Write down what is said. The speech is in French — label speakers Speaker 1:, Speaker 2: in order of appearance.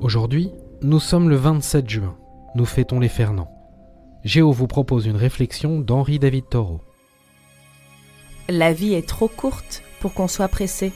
Speaker 1: Aujourd'hui, nous sommes le 27 juin. Nous fêtons les Fernands. Géo vous propose une réflexion d'Henri David Thoreau.
Speaker 2: La vie est trop courte pour qu'on soit pressé.